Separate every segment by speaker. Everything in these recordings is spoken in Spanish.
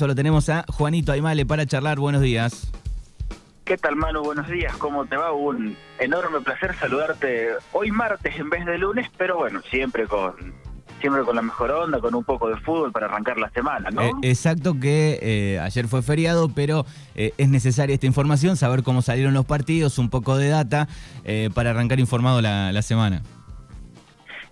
Speaker 1: caso lo tenemos a Juanito Aymale para charlar. Buenos días.
Speaker 2: ¿Qué tal, Manu? Buenos días. ¿Cómo te va? Un enorme placer saludarte hoy martes en vez de lunes, pero bueno, siempre con siempre con la mejor onda, con un poco de fútbol para arrancar la semana, ¿no?
Speaker 1: Eh, exacto que eh, ayer fue feriado, pero eh, es necesaria esta información, saber cómo salieron los partidos, un poco de data para arrancar informado la, la semana.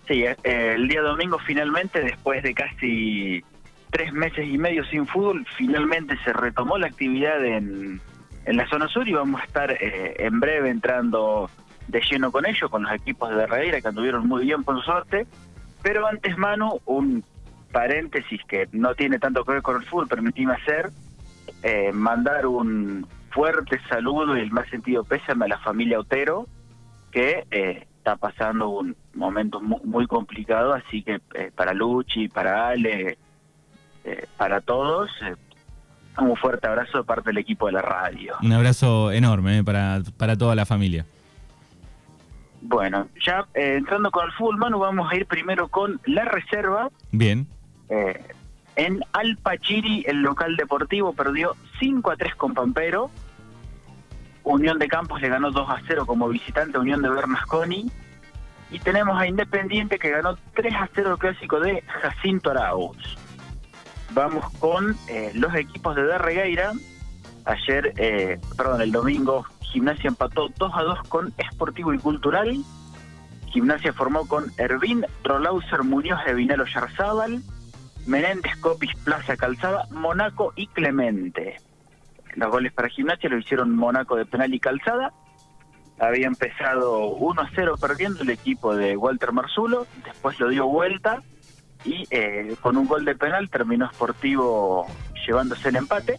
Speaker 2: Sí, el día domingo finalmente, después de casi tres meses y medio sin fútbol, finalmente se retomó la actividad en, en la zona sur y vamos a estar eh, en breve entrando de lleno con ellos, con los equipos de Derradeira que anduvieron muy bien por suerte. Pero antes, Manu, un paréntesis que no tiene tanto que ver con el fútbol, permitíme hacer, eh, mandar un fuerte saludo y el más sentido pésame a la familia Otero, que eh, está pasando un momento muy, complicado, así que para Luchi, para Ale, eh, para todos. Eh, un fuerte abrazo de parte del equipo de la radio.
Speaker 1: Un abrazo enorme eh, para, para toda la familia.
Speaker 2: Bueno, ya entrando con el fútbol, Manu, vamos a ir primero con la reserva.
Speaker 1: Bien.
Speaker 2: en Alpachiri, el local deportivo perdió 5 a 3 con Pampero. Unión de Campos le ganó 2 a 0 como visitante a Unión de Bernasconi. Y tenemos a Independiente que ganó 3 a 0 el clásico de Jacinto Arauz. Vamos con eh, los equipos de Darregueira. Ayer, eh, perdón, el domingo, Gimnasia empató 2 a 2 con Esportivo y Cultural. Gimnasia formó con Ervin Rolauser Muñoz de Vinalo Yarzábal, Menéndez Copis Plaza Calzada, Monaco y Clemente. Los goles para Gimnasia lo hicieron Monaco de penal y Calzada. Había empezado 1 a 0 perdiendo el equipo de Walter Marzulo, después lo dio vuelta y eh, con un gol de penal terminó Sportivo llevándose el empate.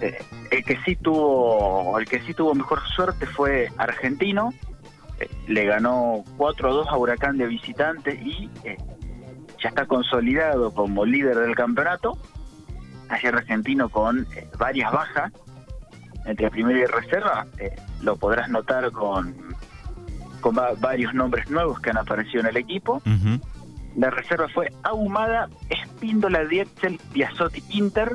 Speaker 2: Eh, el que sí tuvo el que sí tuvo mejor suerte fue Argentino, eh, le ganó 4-2 a Huracán de visitante y ya está consolidado como líder del campeonato. Ayer Argentino con varias bajas entre primera y reserva, lo podrás notar con, con varios nombres nuevos que han aparecido en el equipo. La reserva fue Ahumada, Espíndola, Dietzel, Piazzotti, Inter,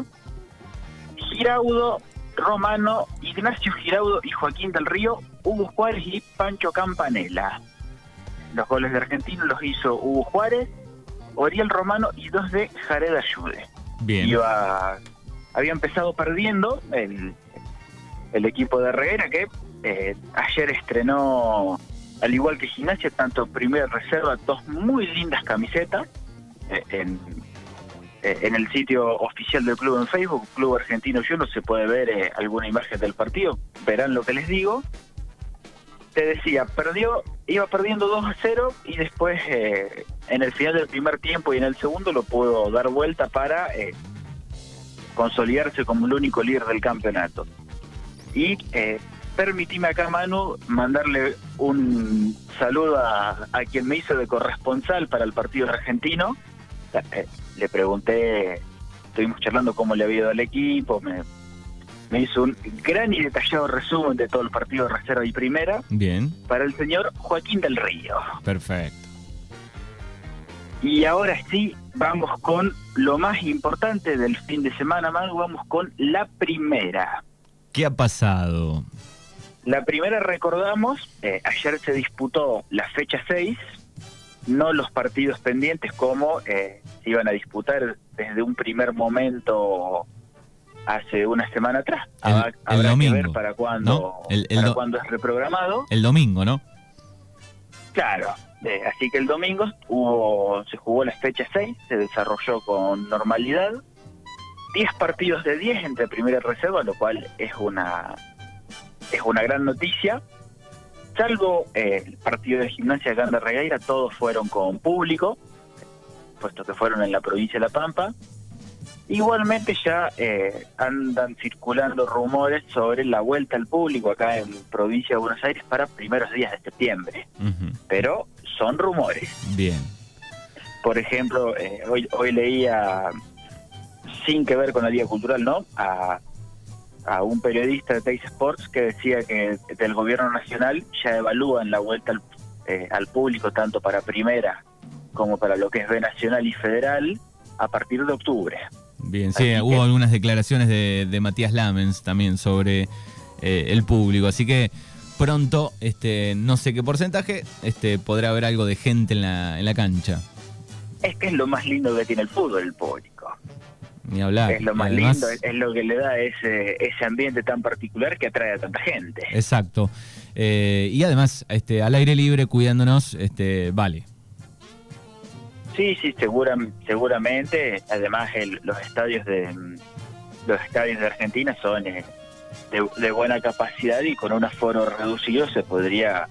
Speaker 2: Giraudo, Romano, Ignacio Giraudo y Joaquín del Río, Hugo Juárez y Pancho Campanella. Los goles de Argentino los hizo Hugo Juárez, Oriel Romano y dos de Jared Ayude.
Speaker 1: Bien.
Speaker 2: Iba, había empezado perdiendo el, el equipo de Reguera que eh, ayer estrenó al igual que Gimnasia, tanto primera reserva, dos muy lindas camisetas eh, en, eh, en el sitio oficial del club en Facebook, Club Argentino no se puede ver eh, alguna imagen del partido, verán lo que les digo. Te decía, perdió, iba perdiendo 2 a 0 y después en el final del primer tiempo y en el segundo lo pudo dar vuelta para consolidarse como el único líder del campeonato. Y permitime acá, Manu, mandarle un saludo a, quien me hizo de corresponsal para el partido argentino. Eh, le pregunté, estuvimos charlando cómo le había ido al equipo, me, me hizo un gran y detallado resumen de todo el partido de reserva y primera.
Speaker 1: Bien.
Speaker 2: Para el señor Joaquín del Río.
Speaker 1: Perfecto.
Speaker 2: Y ahora sí, vamos con lo más importante del fin de semana, Manu, vamos con la primera.
Speaker 1: ¿Qué ha pasado?
Speaker 2: La primera recordamos, eh, ayer se disputó la fecha 6, no los partidos pendientes como eh, se iban a disputar desde un primer momento hace una semana atrás.
Speaker 1: El, domingo, que ver
Speaker 2: para cuándo cuando es reprogramado.
Speaker 1: El domingo, ¿no?
Speaker 2: Claro, eh, así que el domingo hubo, se jugó la fecha 6, se desarrolló con normalidad. 10 partidos de 10 entre primera y reserva, lo cual es una es una gran noticia. Salvo eh, el partido de gimnasia de Regueira, todos fueron con público, puesto que fueron en la provincia de La Pampa. Igualmente ya eh, andan circulando rumores sobre la vuelta al público acá en provincia de Buenos Aires para primeros días de septiembre. Pero son rumores.
Speaker 1: Bien.
Speaker 2: Por ejemplo, eh, hoy, hoy leía, sin que ver con la Día Cultural, ¿no? A a un periodista de Teis Sports que decía que del gobierno nacional ya evalúan la vuelta al, eh, al, público tanto para primera como para lo que es B nacional y federal a partir de octubre.
Speaker 1: Bien, sí, hubo algunas declaraciones de, Matías Lamens también sobre eh, el público, así que pronto, este, no sé qué porcentaje, este, podrá haber algo de gente en la, en la cancha.
Speaker 2: Es que es lo más lindo que tiene el fútbol, el público.
Speaker 1: Ni hablar.
Speaker 2: Es lo más lindo, es, lo que le da ese, ese ambiente tan particular que atrae a tanta gente.
Speaker 1: Exacto. Eh, y además, este, al aire libre, cuidándonos, este, vale.
Speaker 2: Sí, sí, segura, seguramente. Además, los estadios de los estadios de Argentina son eh, de, buena capacidad y con un aforo reducido se podría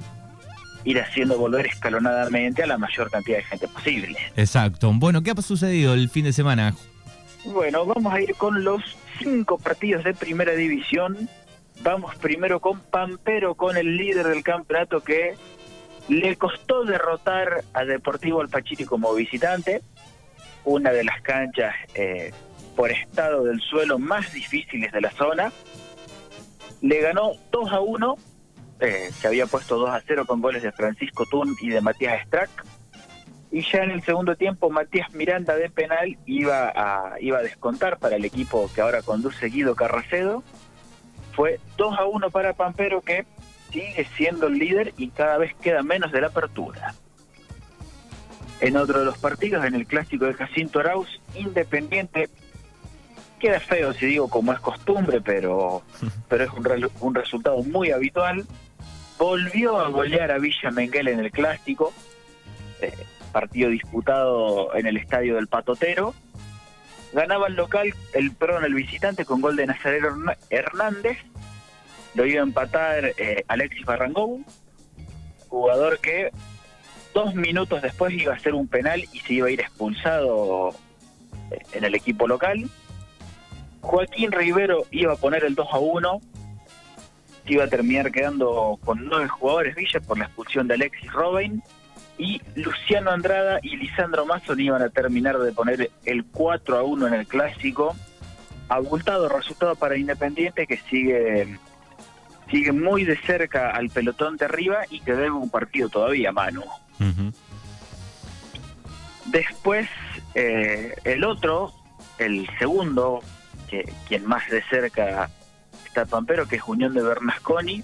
Speaker 2: ir haciendo volver escalonadamente a la mayor cantidad de gente posible.
Speaker 1: Exacto. Bueno, ¿qué ha sucedido el fin de semana?
Speaker 2: Bueno, vamos a ir con los cinco partidos de primera división. Vamos primero con Pampero, con el líder del campeonato que le costó derrotar a Deportivo Alpachiri como visitante, una de las canchas eh, por estado del suelo más difíciles de la zona. Le ganó 2 a 1, eh, se había puesto 2 a 0 con goles de Francisco Tun y de Matías Strack. Y ya en el segundo tiempo Matías Miranda de penal iba a, iba a descontar para el equipo que ahora conduce Guido Carracedo. Fue 2 a 1 para Pampero que sigue siendo el líder y cada vez queda menos de la apertura. En otro de los partidos, en el clásico de Jacinto Arauz, Independiente, queda feo si digo como es costumbre, pero, pero es un, un resultado muy habitual. Volvió a golear a Villa Menguel en el clásico, eh, partido disputado en el estadio del Patotero. Ganaba el local, el perdón, el visitante con gol de Nazareno Hernández lo iba a empatar eh, Alexis Barrangou, jugador que dos minutos después iba a hacer un penal y se iba a ir expulsado eh, en el equipo local. Joaquín Rivero iba a poner el 2 a 1, iba a terminar quedando con nueve jugadores Villa por la expulsión de Alexis Robin y Luciano Andrada y Lisandro Mason iban a terminar de poner el 4 a 1 en el clásico. Abultado resultado para Independiente que sigue sigue muy de cerca al pelotón de arriba y que debe un partido todavía, Manu. Después, eh, el otro, el segundo, que quien más de cerca está Pampero, que es Unión de Bernasconi,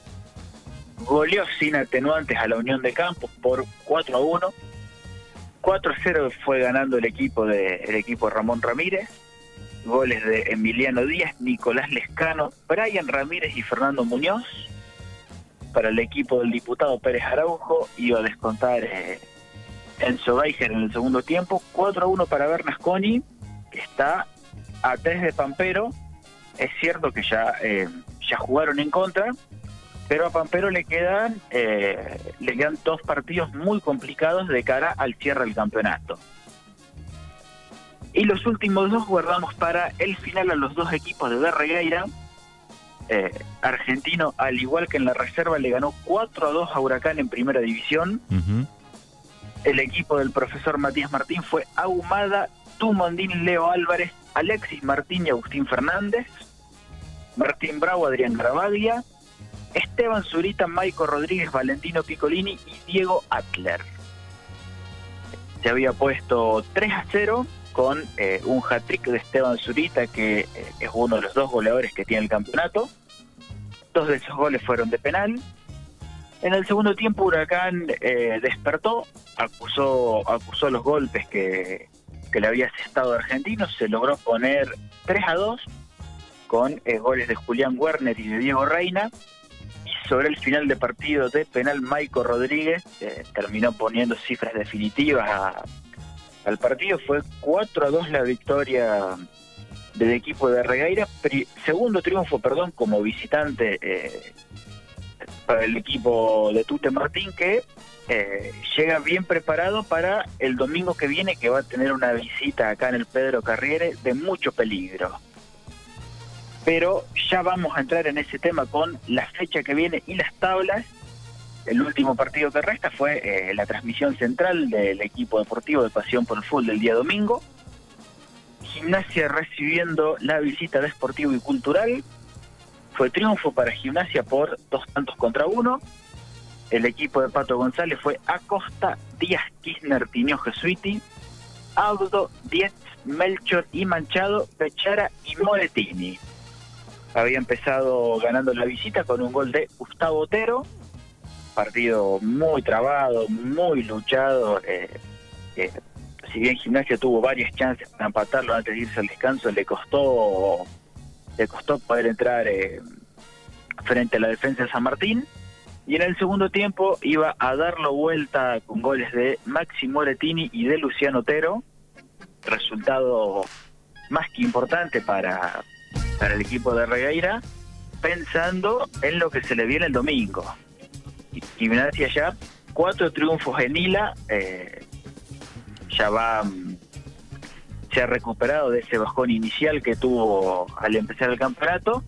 Speaker 2: goleó sin atenuantes a la Unión de Campos por 4 a 1. 4 a 0 fue ganando el equipo de el equipo Ramón Ramírez goles de Emiliano Díaz, Nicolás Lescano, Brian Ramírez y Fernando Muñoz. Para el equipo del diputado Pérez Araujo iba a descontar eh, Enzo Weiger en el segundo tiempo. 4 a 1 para Bernasconi, que está a 3 de Pampero. Es cierto que ya, eh, ya jugaron en contra, pero a Pampero le quedan, eh, le quedan dos partidos muy complicados de cara al cierre del campeonato. Y los últimos dos guardamos para el final a los dos equipos de Darregueira. Eh, argentino, al igual que en la reserva, le ganó 4 a 2 a Huracán en primera división. El equipo del profesor Matías Martín fue Ahumada, Tumondín, Leo Álvarez, Alexis Martín y Agustín Fernández, Martín Bravo, Adrián Gravaglia, Esteban Zurita, Maico Rodríguez, Valentino Piccolini y Diego Atler. Se había puesto 3 a 0 con eh, un hat-trick de Esteban Zurita, que eh, es uno de los dos goleadores que tiene el campeonato. Dos de esos goles fueron de penal. En el segundo tiempo Huracán eh, despertó, acusó, acusó los golpes que, le había asestado Argentino, se logró poner 3 a 2 con goles de Julián Werner y de Diego Reina. Sobre el final de partido de penal, Maico Rodríguez terminó poniendo cifras definitivas al partido. Fue 4 a 2 la victoria del equipo de Regueira. Segundo triunfo, perdón, como visitante eh, para el equipo de Tute Martín, que eh, llega bien preparado para el domingo que viene, que va a tener una visita acá en el Pedro Carriere de mucho peligro. Pero ya vamos a entrar en ese tema con la fecha que viene y las tablas el último partido que resta fue eh, la transmisión central del equipo deportivo de Pasión por el Fútbol del día domingo. Gimnasia recibiendo la visita de Esportivo y Cultural. Fue triunfo para Gimnasia por dos tantos contra uno. El equipo de Pato González fue Acosta, Díaz Kirchner, Tinio Jesuiti. Audo, Diez, Melchor y Manchado, Pechara y Moretini. Había empezado ganando la visita con un gol de Gustavo Otero, partido muy trabado, muy luchado. Eh, eh, si bien Gimnasia tuvo varias chances para empatarlo antes de irse al descanso, le costó, le costó poder entrar eh, frente a la defensa de San Martín. Y en el segundo tiempo iba a darlo vuelta con goles de Maxi Moretini y de Luciano Otero. Resultado más que importante para, para el equipo de Regueira, pensando en lo que se le viene el domingo. Gimnasia ya cuatro triunfos en Ila, eh, ya va, mm, se ha recuperado de ese bajón inicial que tuvo al empezar el campeonato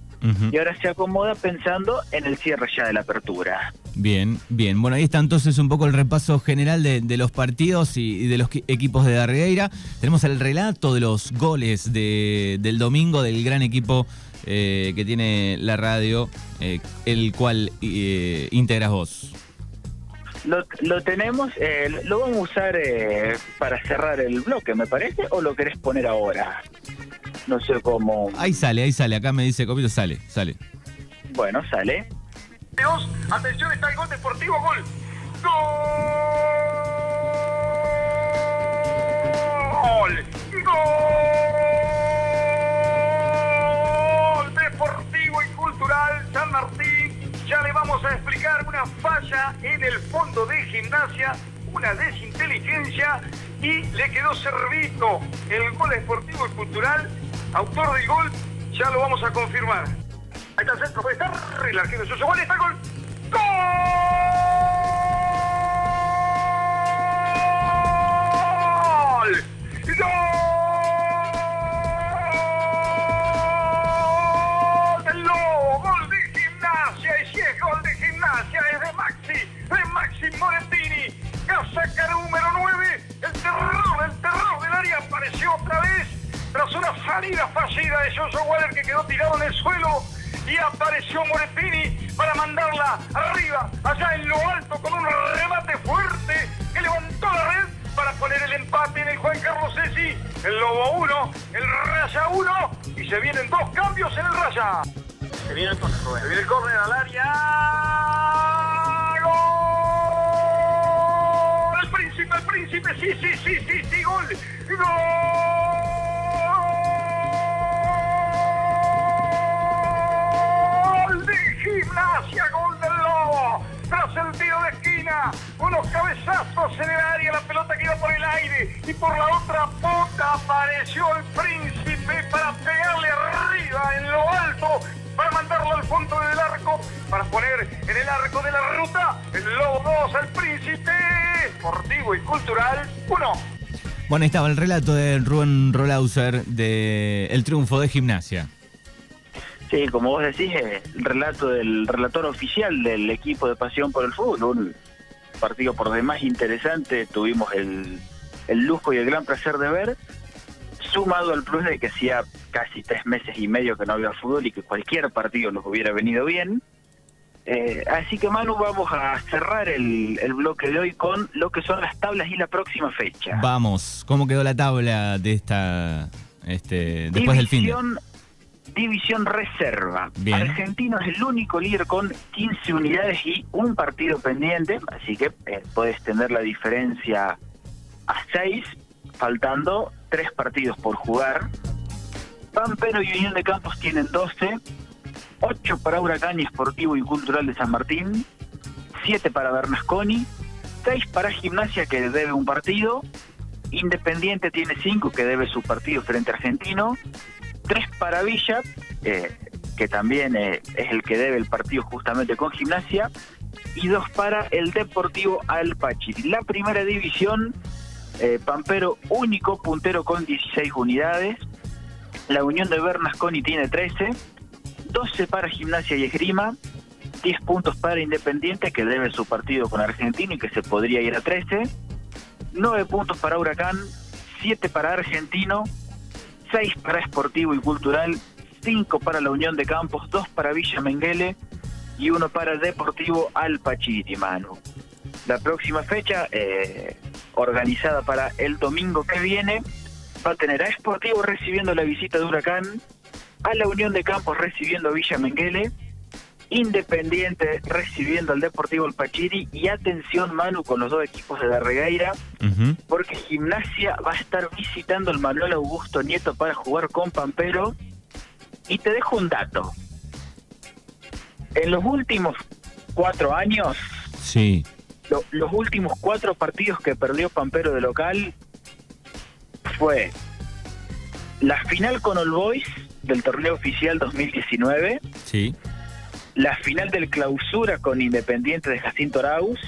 Speaker 2: y ahora se acomoda pensando en el cierre ya de la apertura.
Speaker 1: Bien, bien. Bueno, ahí está entonces un poco el repaso general de, los partidos y, de los equipos de Darreira. Tenemos el relato de los goles del domingo del gran equipo eh, que tiene la radio, eh, el cual eh, integras vos.
Speaker 2: Lo, lo tenemos, lo vamos a usar para cerrar el bloque, me parece, o lo querés poner ahora no sé cómo.
Speaker 1: Ahí sale, ahí sale. Acá me dice Copito, sale, sale.
Speaker 2: Bueno, sale.
Speaker 3: Dios, atención, está el gol deportivo, gol. Gol. Gol deportivo y cultural San Martín. Ya le vamos a explicar una falla en el fondo de gimnasia, una desinteligencia y le quedó servido el gol deportivo y cultural autor del gol, ya lo vamos a confirmar. Ahí está el centro, puede estar, el arquero de gol, está el gol. ¡Gol! ¡Gol! ¡Del! ¡Gol de gimnasia! Y si es gol de gimnasia, es de Maxi, de Maxi Morettini. Casaca número 9, el terror, el terror del área apareció otra vez tras una salida fallida de Jojo Waller que quedó tirado en el suelo y apareció Moretini para mandarla arriba, allá en lo alto, con un remate fuerte que levantó la red para poner el empate en el Juan Carlos Ceci, el Lobo 1, el Raya 1 y se vienen dos cambios en el Raya. Se viene el córner, Se viene el córner al área. ¡Gol! El príncipe, el príncipe, sí, sí, sí, sí, sí, gol. ¡Gol! Unos cabezazos en el área, la pelota que iba por el aire y por la otra punta apareció el príncipe para pegarle arriba en lo alto, para mandarlo al fondo del arco, para poner en el arco de la ruta el Lobo 2, el príncipe deportivo y cultural 1.
Speaker 1: Bueno, ahí estaba el relato de Rubén Rolauser de El triunfo de gimnasia.
Speaker 2: Sí, como vos decís, el relato del relator oficial del equipo de Pasión por el Fútbol, un partido por demás interesante, tuvimos el, el lujo y el gran placer de ver, sumado al plus de que hacía casi tres meses y medio que no había fútbol y que cualquier partido nos hubiera venido bien. Eh, así que Manu, vamos a cerrar el, el, bloque de hoy con lo que son las tablas y la próxima fecha.
Speaker 1: Vamos, ¿cómo quedó la tabla de esta, este, después del fin?
Speaker 2: División Reserva. Argentino es el único líder con 15 unidades y un partido pendiente, así que eh, puedes tener la diferencia a 6, faltando 3 partidos por jugar. Pampero y Unión de Campos tienen 12, 8 para Huracán y Esportivo y Cultural de San Martín, 7 para Bernasconi, 6 para Gimnasia que debe un partido, Independiente tiene 5 que debe su partido frente a Argentino, tres para Villa, eh, que también eh, es el que debe el partido justamente con Gimnasia, y dos para el Deportivo Alpachiri. La primera división, eh, Pampero único puntero con 16 unidades, la Unión de Bernasconi tiene 13, 12 para Gimnasia y Esgrima, 10 puntos para Independiente, que debe su partido con Argentino y que se podría ir a 13, 9 puntos para Huracán, 7 para Argentino, 6 para Esportivo y Cultural, 5 para la Unión de Campos, 2 para Villa Menguele y 1 para Deportivo Alpachiri, Manu. La próxima fecha, eh, organizada para el domingo que viene. Va a tener a Sportivo recibiendo la visita de Huracán, a la Unión de Campos recibiendo a Villa Menguele, Independiente recibiendo al Deportivo El Pachiri y atención Manu con los dos equipos de la Regueira, porque Gimnasia va a estar visitando el Manuel Augusto Nieto para jugar con Pampero. Y te dejo un dato. En los últimos cuatro años,
Speaker 1: Sí.
Speaker 2: lo- los últimos cuatro partidos que perdió Pampero de local fue la final con All Boys del torneo oficial 2019,
Speaker 1: Sí.
Speaker 2: La final del clausura con Independiente de Jacinto Arauz,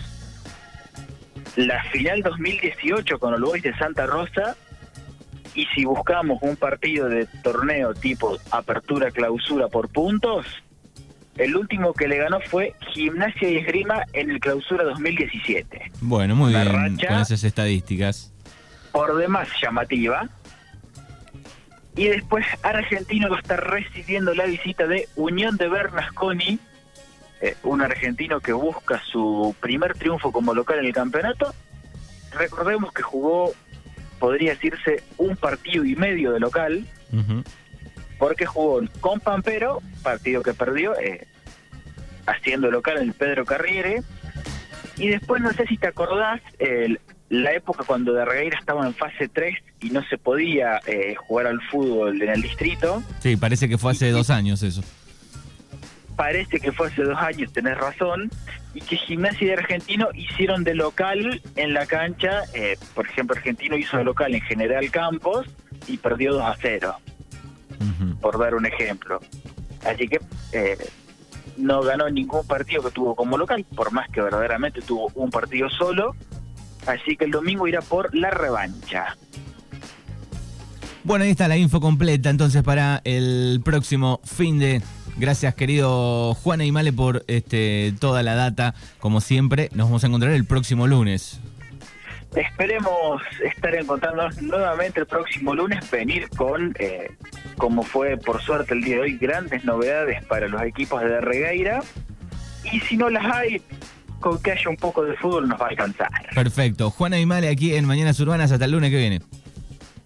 Speaker 2: la final 2018 con All Boys de Santa Rosa, y si buscamos un partido de torneo tipo apertura clausura por puntos, el último que le ganó fue Gimnasia y Esgrima en el clausura 2017.
Speaker 1: Bueno, muy bien
Speaker 2: racha.
Speaker 1: con esas estadísticas.
Speaker 2: por demás llamativa. Y después Argentino va a estar recibiendo la visita de Unión de Bernasconi, eh, un argentino que busca su primer triunfo como local en el campeonato. Recordemos que jugó, podría decirse, un partido y medio de local, porque jugó con Pampero, partido que perdió, eh, haciendo local en el Pedro Carriere. Y después, no sé si te acordás, el- la época cuando de Regueira estaba en fase 3 y no se podía eh, jugar al fútbol en el distrito.
Speaker 1: Sí, parece que fue hace dos años eso.
Speaker 2: Parece que fue hace dos años, tenés razón. Y que Gimnasia y Argentino hicieron de local en la cancha. eh, por ejemplo, Argentino hizo de local en General Campos y perdió 2 a 0.
Speaker 1: Ujú.
Speaker 2: por dar un ejemplo. Así que eh, no ganó ningún partido que tuvo como local, por más que verdaderamente tuvo un partido solo. Así que el domingo irá por la revancha.
Speaker 1: Bueno, ahí está la info completa entonces para el próximo fin de. Gracias, querido Juan Aymale, por este, toda la data. Como siempre, nos vamos a encontrar el próximo lunes.
Speaker 2: Esperemos estar encontrándonos nuevamente el próximo lunes, venir con, eh, como fue por suerte el día de hoy, grandes novedades para los equipos de Regueira. Y si no las hay, con que haya un poco de fútbol nos va a alcanzar.
Speaker 1: Perfecto. Juan Aymale aquí en Mañanas Urbanas. Hasta el lunes que viene.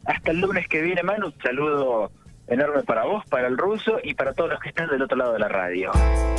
Speaker 2: Hasta el lunes que viene, Manu. Saludo enorme para vos, para el ruso y para todos los que están del otro lado de la radio.